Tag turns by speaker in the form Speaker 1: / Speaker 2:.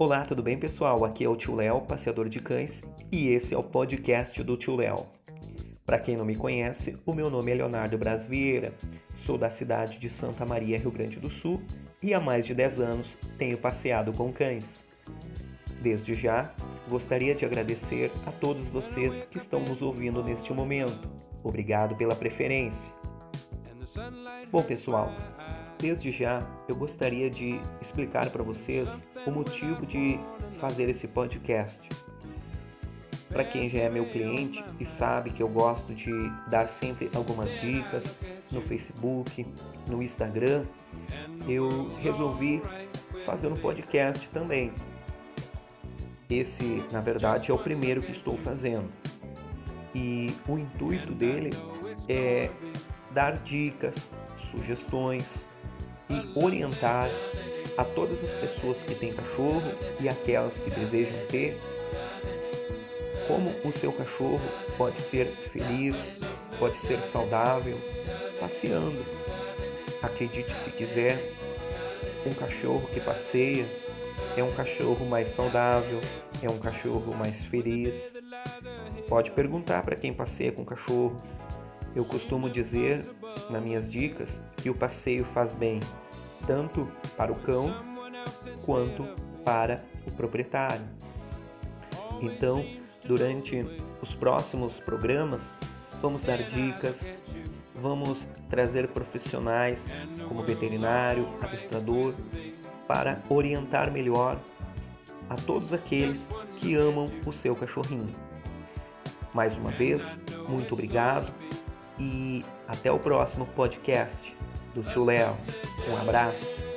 Speaker 1: Olá, tudo bem pessoal? Aqui é o Tio Léo, passeador de cães, e esse é o podcast do Tio Léo. Para quem não me conhece, o meu nome é Leonardo Bras Vieira, sou da cidade de Santa Maria, Rio Grande do Sul, e há mais de 10 anos tenho passeado com cães. Desde já, gostaria de agradecer a todos vocês que estão nos ouvindo neste momento. Obrigado pela preferência. Bom, pessoal, desde já eu gostaria de explicar para vocês o motivo de fazer esse podcast. Para quem já é meu cliente e sabe que eu gosto de dar sempre algumas dicas no Facebook, no Instagram, eu resolvi fazer um podcast também. Esse, na verdade, é o primeiro que estou fazendo. E o intuito dele é dar dicas, sugestões e orientar a todas as pessoas que têm cachorro e aquelas que desejam ter como o seu cachorro pode ser feliz, pode ser saudável passeando. Acredite se quiser, um cachorro que passeia é um cachorro mais saudável, é um cachorro mais feliz. Pode perguntar para quem passeia com cachorro. Eu costumo dizer nas minhas dicas que o passeio faz bem tanto para o cão quanto para o proprietário. Então, durante os próximos programas, vamos dar dicas, vamos trazer profissionais como veterinário, adestrador, para orientar melhor a todos aqueles que amam o seu cachorrinho. Mais uma vez, muito obrigado e até o próximo podcast do Tio Léo. Um abraço.